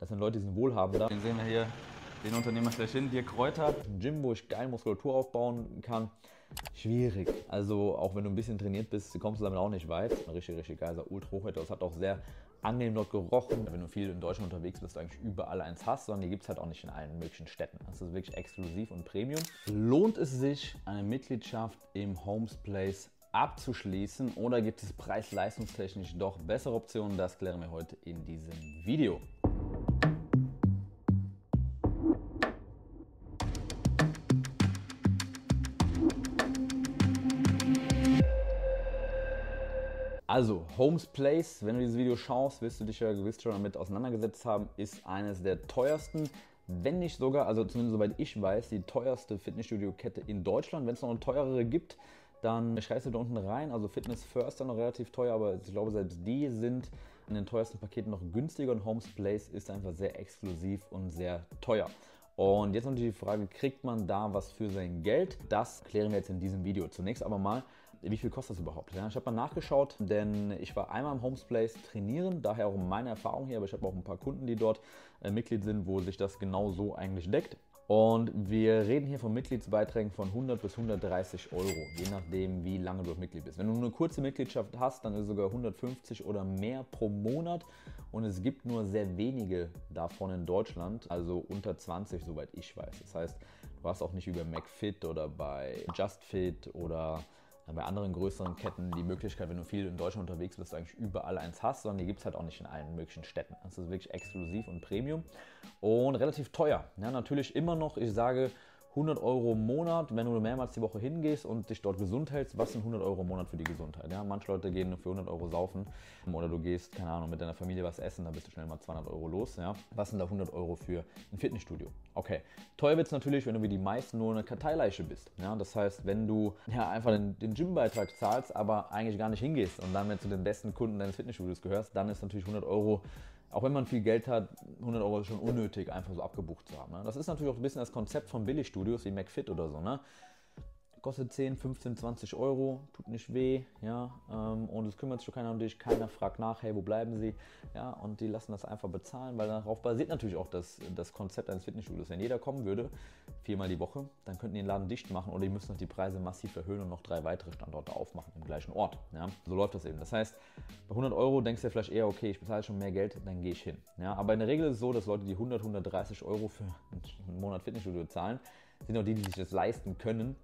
Das sind Leute, die sind wohlhabender. Den sehen wir hier, den Unternehmer schlechthin, Dirk Kräuter. Ein Gym, wo ich geil Muskulatur aufbauen kann. Schwierig. Also auch wenn du ein bisschen trainiert bist, kommst du damit auch nicht weit. Richtig, richtig geil. Ultra hochwertig. Das hat auch sehr angenehm dort gerochen. Wenn du viel in Deutschland unterwegs bist, du eigentlich überall eins hast, sondern die gibt es halt auch nicht in allen möglichen Städten. Das ist wirklich exklusiv und Premium. Lohnt es sich, eine Mitgliedschaft im Homes Place abzuschließen oder gibt es preis-leistungstechnisch doch bessere Optionen? Das klären wir heute in diesem Video. Also, Homes Place, wenn du dieses Video schaust, wirst du dich ja gewiss schon damit auseinandergesetzt haben, ist eines der teuersten, wenn nicht sogar, also zumindest soweit ich weiß, die teuerste Fitnessstudio-Kette in Deutschland. Wenn es noch eine teurere gibt, dann schreibst du da unten rein. Also Fitness First dann noch relativ teuer, aber ich glaube, selbst die sind in den teuersten Paketen noch günstiger und Homes Place ist einfach sehr exklusiv und sehr teuer. Und jetzt natürlich die Frage, kriegt man da was für sein Geld? Das klären wir jetzt in diesem Video. Zunächst aber mal, wie viel kostet das überhaupt? Ja, ich habe mal nachgeschaut, denn ich war einmal im Homes Place trainieren, daher auch meine Erfahrung hier, aber ich habe auch ein paar Kunden, die dort äh, Mitglied sind, wo sich das genau so eigentlich deckt. Und wir reden hier von Mitgliedsbeiträgen von 100 bis 130 Euro, je nachdem, wie lange du Mitglied bist. Wenn du eine kurze Mitgliedschaft hast, dann ist es sogar 150 oder mehr pro Monat. Und es gibt nur sehr wenige davon in Deutschland, also unter 20, soweit ich weiß. Das heißt, du hast auch nicht über McFit oder bei JustFit oder bei anderen größeren Ketten die Möglichkeit, wenn du viel in Deutschland unterwegs bist, eigentlich überall eins hast, sondern die gibt es halt auch nicht in allen möglichen Städten. Das ist wirklich exklusiv und Premium und relativ teuer. Ja, natürlich immer noch, ich sage, 100 Euro im Monat, wenn du mehrmals die Woche hingehst und dich dort gesund hältst, was sind 100 Euro im Monat für die Gesundheit? Ja, manche Leute gehen für 100 Euro saufen oder du gehst, keine Ahnung, mit deiner Familie was essen, da bist du schnell mal 200 Euro los. Ja, was sind da 100 Euro für ein Fitnessstudio? Okay, teuer wird es natürlich, wenn du wie die meisten nur eine Karteileiche bist. Ja, das heißt, wenn du ja, einfach den, den Gymbeitrag zahlst, aber eigentlich gar nicht hingehst und du zu den besten Kunden deines Fitnessstudios gehörst, dann ist natürlich 100 Euro auch wenn man viel Geld hat, 100 Euro ist schon unnötig, einfach so abgebucht zu haben. Ne? Das ist natürlich auch ein bisschen das Konzept von Billigstudios wie McFit oder so. Ne? Kostet 10, 15, 20 Euro, tut nicht weh, ja, ähm, und es kümmert sich keiner um dich, keiner fragt nach, hey, wo bleiben sie, ja, und die lassen das einfach bezahlen, weil darauf basiert natürlich auch das, das Konzept eines Fitnessstudios. Wenn jeder kommen würde, viermal die Woche, dann könnten die den Laden dicht machen oder die müssen noch die Preise massiv erhöhen und noch drei weitere Standorte aufmachen im gleichen Ort, ja, so läuft das eben. Das heißt, bei 100 Euro denkst du ja vielleicht eher, okay, ich bezahle schon mehr Geld, dann gehe ich hin, ja, aber in der Regel ist es so, dass Leute, die 100, 130 Euro für einen Monat Fitnessstudio zahlen, sind auch die, die sich das leisten können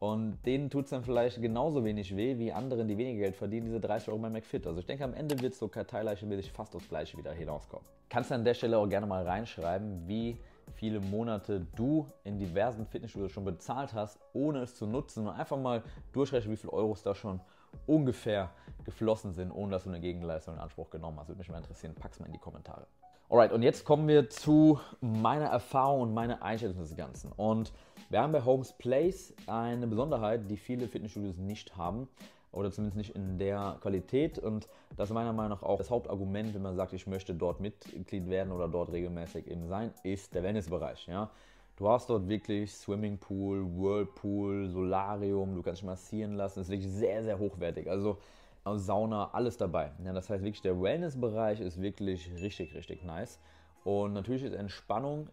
und denen tut es dann vielleicht genauso wenig weh wie anderen, die weniger Geld verdienen, diese 30 Euro bei McFit. Also ich denke, am Ende wird so karteileichemäßig fast aufs Gleiche wieder hinauskommen. Kannst du an der Stelle auch gerne mal reinschreiben, wie viele Monate du in diversen Fitnessstudios schon bezahlt hast, ohne es zu nutzen und einfach mal durchrechnen, wie viele Euros da schon ungefähr geflossen sind, ohne dass du eine Gegenleistung in Anspruch genommen hast. Würde mich mal interessieren. Pack's mal in die Kommentare. Alright, und jetzt kommen wir zu meiner Erfahrung und meiner Einschätzung des Ganzen. Und wir haben bei Homes Place eine Besonderheit, die viele Fitnessstudios nicht haben oder zumindest nicht in der Qualität. Und das ist meiner Meinung nach auch das Hauptargument, wenn man sagt, ich möchte dort Mitglied werden oder dort regelmäßig eben sein, ist der Wellnessbereich. Ja? Du hast dort wirklich Swimmingpool, Whirlpool, Solarium, du kannst dich massieren lassen. Das ist wirklich sehr, sehr hochwertig. Also Sauna, alles dabei. Ja, das heißt wirklich, der Wellness-Bereich ist wirklich richtig, richtig nice. Und natürlich ist Entspannung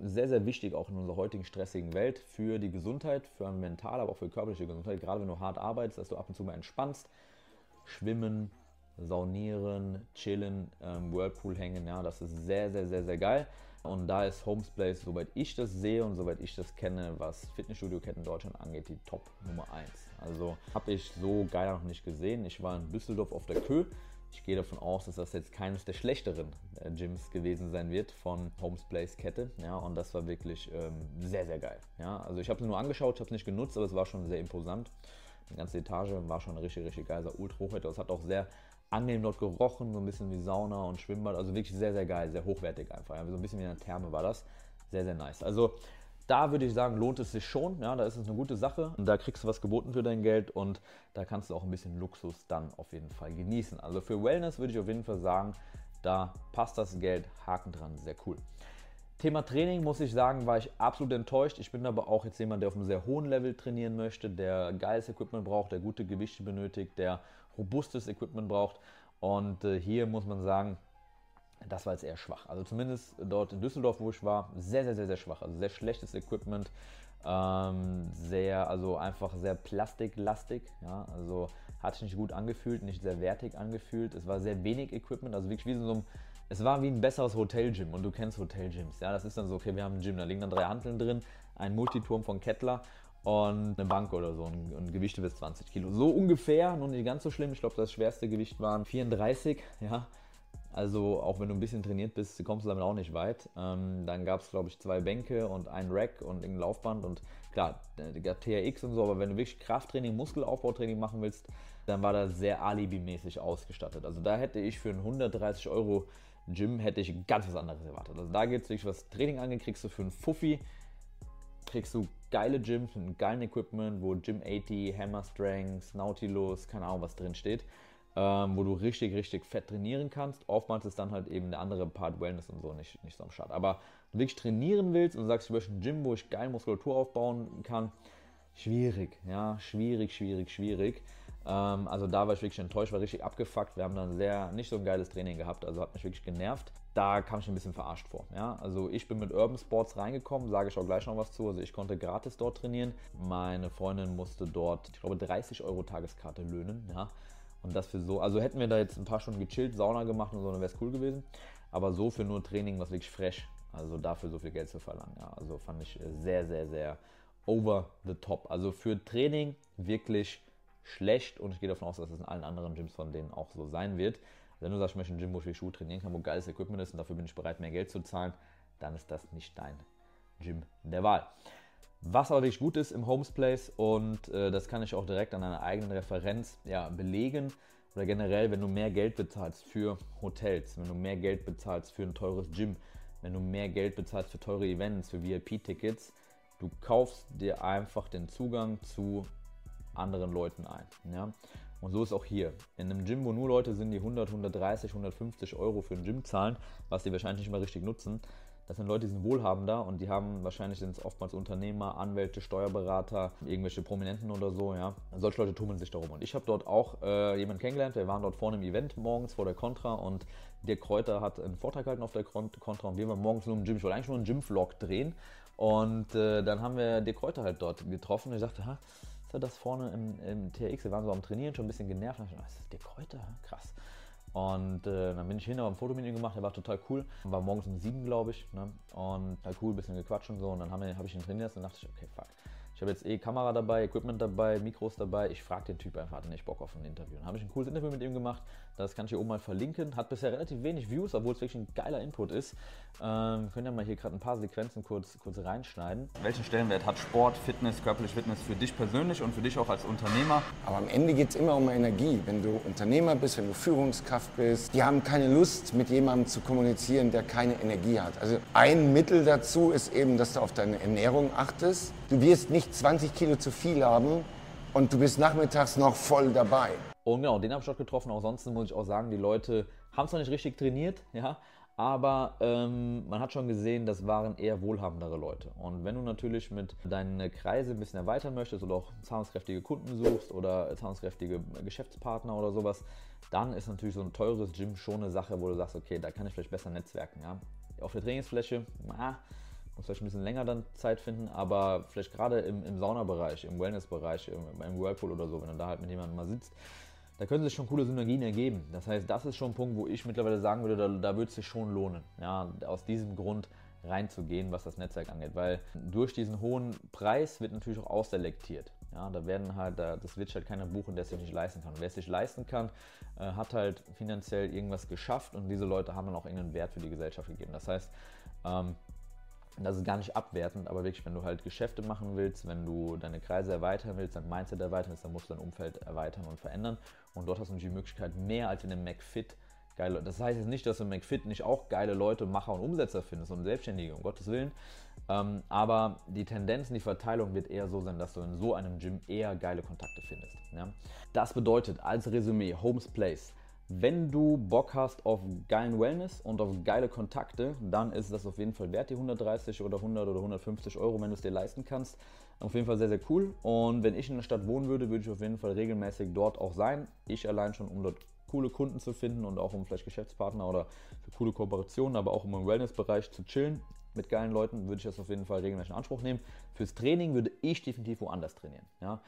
sehr, sehr wichtig, auch in unserer heutigen stressigen Welt, für die Gesundheit, für mentale, aber auch für körperliche Gesundheit. Gerade wenn du hart arbeitest, dass du ab und zu mal entspannst. Schwimmen, saunieren, chillen, ähm, Whirlpool hängen, ja, das ist sehr, sehr, sehr, sehr geil. Und da ist Homes Place, soweit ich das sehe und soweit ich das kenne, was Fitnessstudio-Ketten Deutschland angeht, die Top Nummer 1. Also habe ich so geil noch nicht gesehen. Ich war in Düsseldorf auf der Kö. Ich gehe davon aus, dass das jetzt keines der schlechteren äh, Gyms gewesen sein wird von Homes Place Kette. Ja, und das war wirklich ähm, sehr, sehr geil. Ja, also ich habe es nur angeschaut, ich habe es nicht genutzt, aber es war schon sehr imposant. Die ganze Etage war schon richtig, richtig geil, sah ultra hochwertig. Es hat auch sehr angenehm dort gerochen, so ein bisschen wie Sauna und Schwimmbad. Also wirklich sehr, sehr geil, sehr hochwertig einfach. Ja, so ein bisschen wie eine Therme war das. Sehr, sehr nice. Also da würde ich sagen, lohnt es sich schon. Ja, da ist es eine gute Sache. Und da kriegst du was geboten für dein Geld und da kannst du auch ein bisschen Luxus dann auf jeden Fall genießen. Also für Wellness würde ich auf jeden Fall sagen, da passt das Geld, Haken dran, sehr cool. Thema Training muss ich sagen, war ich absolut enttäuscht. Ich bin aber auch jetzt jemand, der auf einem sehr hohen Level trainieren möchte, der geiles Equipment braucht, der gute Gewichte benötigt, der robustes Equipment braucht. Und äh, hier muss man sagen, das war jetzt eher schwach. Also zumindest dort in Düsseldorf, wo ich war, sehr, sehr, sehr, sehr schwach. Also sehr schlechtes Equipment. Ähm, sehr, also einfach sehr plastiklastig. Ja, also hat sich nicht gut angefühlt, nicht sehr wertig angefühlt. Es war sehr wenig Equipment, also wirklich wie so ein, es war wie ein besseres Hotelgym und du kennst Hotelgyms. Ja, das ist dann so, okay, wir haben ein Gym, da liegen dann drei Hanteln drin, ein Multiturm von Kettler und eine Bank oder so und, Gewichte bis 20 Kilo. So ungefähr, nur nicht ganz so schlimm. Ich glaube, das schwerste Gewicht waren 34, ja. Also auch wenn du ein bisschen trainiert bist, kommst du damit auch nicht weit. Ähm, dann gab es, glaube ich, zwei Bänke und ein Rack und ein Laufband und klar, der TRX und so, aber wenn du wirklich Krafttraining, Muskelaufbautraining machen willst, dann war das sehr alibimäßig ausgestattet. Also da hätte ich für einen 130 Euro Gym hätte ich ganz was anderes erwartet. Also da geht es wirklich, was Training angeht, kriegst du für einen Fuffi, kriegst du geile Gyms mit geilen Equipment, wo Gym 80, Hammer Strength, Nautilus, keine Ahnung was drin steht ähm, wo du richtig, richtig fett trainieren kannst. Oftmals ist dann halt eben der andere Part Wellness und so nicht, nicht so am Start. Aber wenn du wirklich trainieren willst und sagst, ich möchte ein Gym, wo ich geil Muskulatur aufbauen kann, schwierig, ja, schwierig, schwierig, schwierig. Ähm, also da war ich wirklich enttäuscht, war richtig abgefuckt. Wir haben dann sehr, nicht so ein geiles Training gehabt, also hat mich wirklich genervt. Da kam ich ein bisschen verarscht vor. Ja? Also ich bin mit Urban Sports reingekommen, sage ich auch gleich noch was zu. Also ich konnte gratis dort trainieren. Meine Freundin musste dort, ich glaube, 30 Euro Tageskarte löhnen. Ja? Und das für so, also hätten wir da jetzt ein paar Stunden gechillt, Sauna gemacht und so, dann wäre es cool gewesen. Aber so für nur Training, was wirklich fresh, also dafür so viel Geld zu verlangen. Ja, also fand ich sehr, sehr, sehr over the top. Also für Training wirklich schlecht und ich gehe davon aus, dass es in allen anderen Gyms von denen auch so sein wird. Wenn du sagst, ich möchte ein Gym, wo ich Schuhe trainieren kann, wo geiles Equipment ist und dafür bin ich bereit, mehr Geld zu zahlen, dann ist das nicht dein Gym der Wahl. Was wirklich gut ist im Homes Place und äh, das kann ich auch direkt an einer eigenen Referenz ja, belegen oder generell, wenn du mehr Geld bezahlst für Hotels, wenn du mehr Geld bezahlst für ein teures Gym, wenn du mehr Geld bezahlst für teure Events, für VIP-Tickets, du kaufst dir einfach den Zugang zu anderen Leuten ein. Ja? Und so ist auch hier. In einem Gym, wo nur Leute sind, die 100, 130, 150 Euro für ein Gym zahlen, was sie wahrscheinlich nicht mal richtig nutzen, das sind Leute, die sind wohlhabender und die haben wahrscheinlich sind es oftmals Unternehmer, Anwälte, Steuerberater, irgendwelche Prominenten oder so, ja. Solche Leute tummeln sich darum. Und ich habe dort auch äh, jemanden kennengelernt, wir waren dort vorne im Event morgens vor der Contra und der Kräuter hat einen Vortrag gehalten auf der Contra und wir waren morgens nur im Gym. Ich wollte eigentlich nur einen Gym-Vlog drehen und äh, dann haben wir der Kräuter halt dort getroffen und ich dachte, ha, ist das vorne im, im TRX? Wir waren so am Trainieren, schon ein bisschen genervt. Und ich dachte, das ist der Kräuter? Krass. Und äh, dann bin ich hin, habe ein Foto mit ihm gemacht, der war total cool. War morgens um sieben, glaube ich. Ne? Und halt cool, bisschen gequatscht und so. Und dann habe hab ich ihn trainiert und dachte ich, okay, fuck. Ich habe jetzt eh Kamera dabei, Equipment dabei, Mikros dabei. Ich frage den Typ einfach, hat er nicht Bock auf ein Interview. Dann habe ich ein cooles Interview mit ihm gemacht. Das kann ich hier oben mal verlinken. Hat bisher relativ wenig Views, obwohl es wirklich ein geiler Input ist. Ähm, können ja mal hier gerade ein paar Sequenzen kurz, kurz reinschneiden. Welchen Stellenwert hat Sport, Fitness, körperliche Fitness für dich persönlich und für dich auch als Unternehmer? Aber am Ende geht es immer um Energie. Wenn du Unternehmer bist, wenn du Führungskraft bist, die haben keine Lust, mit jemandem zu kommunizieren, der keine Energie hat. Also ein Mittel dazu ist eben, dass du auf deine Ernährung achtest. Du wirst nicht 20 Kilo zu viel haben und du bist nachmittags noch voll dabei. Und genau, den habe ich dort getroffen. Auch sonst muss ich auch sagen, die Leute haben zwar nicht richtig trainiert, ja, aber ähm, man hat schon gesehen, das waren eher wohlhabendere Leute. Und wenn du natürlich mit deinen Kreise ein bisschen erweitern möchtest oder auch zahlungskräftige Kunden suchst oder zahlungskräftige Geschäftspartner oder sowas, dann ist natürlich so ein teures Gym schon eine Sache, wo du sagst, okay, da kann ich vielleicht besser netzwerken. Ja? Auf der Trainingsfläche, na, muss vielleicht ein bisschen länger dann Zeit finden, aber vielleicht gerade im, im Saunabereich, im Wellnessbereich, im, im Whirlpool oder so, wenn du da halt mit jemandem mal sitzt, da können sich schon coole Synergien ergeben. Das heißt, das ist schon ein Punkt, wo ich mittlerweile sagen würde, da, da würde es sich schon lohnen, ja, aus diesem Grund reinzugehen, was das Netzwerk angeht, weil durch diesen hohen Preis wird natürlich auch ausselektiert. Ja, da werden halt, das wird halt keiner buchen, der es sich nicht leisten kann. Wer es sich leisten kann, äh, hat halt finanziell irgendwas geschafft und diese Leute haben dann auch irgendeinen Wert für die Gesellschaft gegeben. Das heißt, ähm, das ist gar nicht abwertend, aber wirklich, wenn du halt Geschäfte machen willst, wenn du deine Kreise erweitern willst, dein Mindset erweitern willst, dann musst du dein Umfeld erweitern und verändern. Und dort hast du natürlich die Möglichkeit, mehr als in einem McFit geile Das heißt jetzt nicht, dass du im McFit nicht auch geile Leute, Macher und Umsetzer findest und Selbstständige, um Gottes Willen. Ähm, aber die Tendenz und die Verteilung wird eher so sein, dass du in so einem Gym eher geile Kontakte findest. Ja? Das bedeutet als Resümee, Homes Place wenn du Bock hast auf geilen Wellness und auf geile Kontakte, dann ist das auf jeden Fall wert, die 130 oder 100 oder 150 Euro, wenn du es dir leisten kannst. Auf jeden Fall sehr, sehr cool. Und wenn ich in der Stadt wohnen würde, würde ich auf jeden Fall regelmäßig dort auch sein. Ich allein schon, um dort coole Kunden zu finden und auch um vielleicht Geschäftspartner oder für coole Kooperationen, aber auch um im Wellness-Bereich zu chillen mit geilen Leuten, würde ich das auf jeden Fall regelmäßig in Anspruch nehmen. Fürs Training würde ich definitiv woanders trainieren. Ja?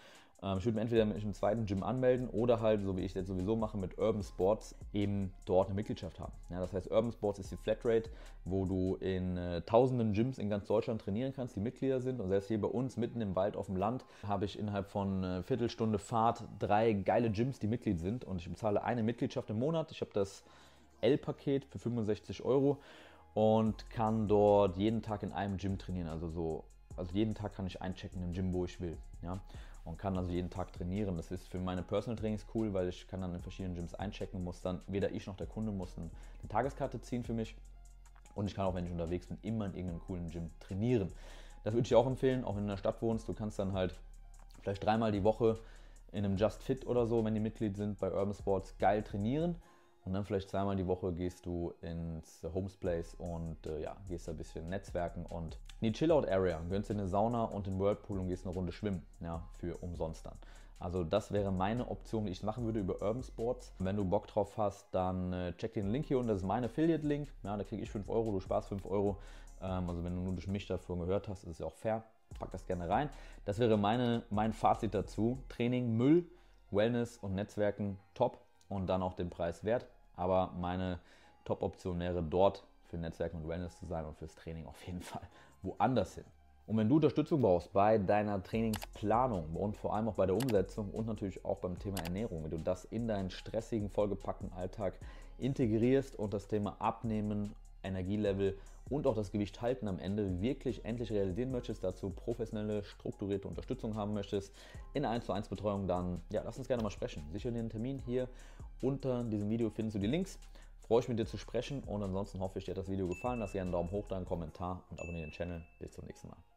Ähm, ich würde mir entweder mit einem zweiten Gym anmelden oder halt, so wie ich das sowieso mache, mit Urban Sports eben dort eine Mitgliedschaft haben. Ja, das heißt, Urban Sports ist die Flatrate, wo du in äh, tausenden Gyms in ganz Deutschland trainieren kannst, die Mitglieder sind. Und selbst hier bei uns mitten im Wald auf dem Land habe ich innerhalb von äh, Viertelstunde Fahrt drei geile Gyms, die Mitglied sind. Und ich bezahle eine Mitgliedschaft im Monat. Ich habe das L-Paket für 65 Euro und kann dort jeden Tag in einem Gym trainieren. Also so, also jeden Tag kann ich einchecken im Gym, wo ich will. Ja? Und kann also jeden Tag trainieren. Das ist für meine Personal Trainings cool, weil ich kann dann in verschiedenen Gyms einchecken, muss dann weder ich noch der Kunde muss eine Tageskarte ziehen für mich. Und ich kann auch, wenn ich unterwegs bin, immer in irgendeinem coolen Gym trainieren. Das würde ich auch empfehlen, auch wenn du in der Stadt wohnst. Du kannst dann halt vielleicht dreimal die Woche in einem Just Fit oder so, wenn die Mitglied sind bei Urban Sports, geil trainieren. Und dann vielleicht zweimal die Woche gehst du ins Homes Place und äh, ja, gehst da ein bisschen Netzwerken und in die Chillout Area, gönnst dir eine Sauna und den Whirlpool und gehst eine Runde schwimmen, ja, für umsonst dann. Also das wäre meine Option, die ich machen würde über Urban Sports. Wenn du Bock drauf hast, dann äh, check den Link hier unten, das ist mein Affiliate-Link. Ja, da kriege ich 5 Euro, du sparst 5 Euro. Ähm, also wenn du nur durch mich davon gehört hast, ist es ja auch fair. Pack das gerne rein. Das wäre meine, mein Fazit dazu. Training, Müll, Wellness und Netzwerken top und dann auch den Preis wert. Aber meine Top-Option wäre dort für Netzwerken und Wellness zu sein und fürs Training auf jeden Fall woanders hin. Und wenn du Unterstützung brauchst bei deiner Trainingsplanung und vor allem auch bei der Umsetzung und natürlich auch beim Thema Ernährung, wenn du das in deinen stressigen, vollgepackten Alltag integrierst und das Thema Abnehmen, Energielevel und auch das Gewicht halten am Ende wirklich endlich realisieren möchtest, dazu professionelle, strukturierte Unterstützung haben möchtest in 1 zu 1 Betreuung, dann ja, lass uns gerne mal sprechen. Sicher einen Termin hier unter diesem Video findest du die Links. Freue ich mich, mit dir zu sprechen und ansonsten hoffe ich, dir hat das Video gefallen. Lass gerne einen Daumen hoch, einen Kommentar und abonniere den Channel. Bis zum nächsten Mal.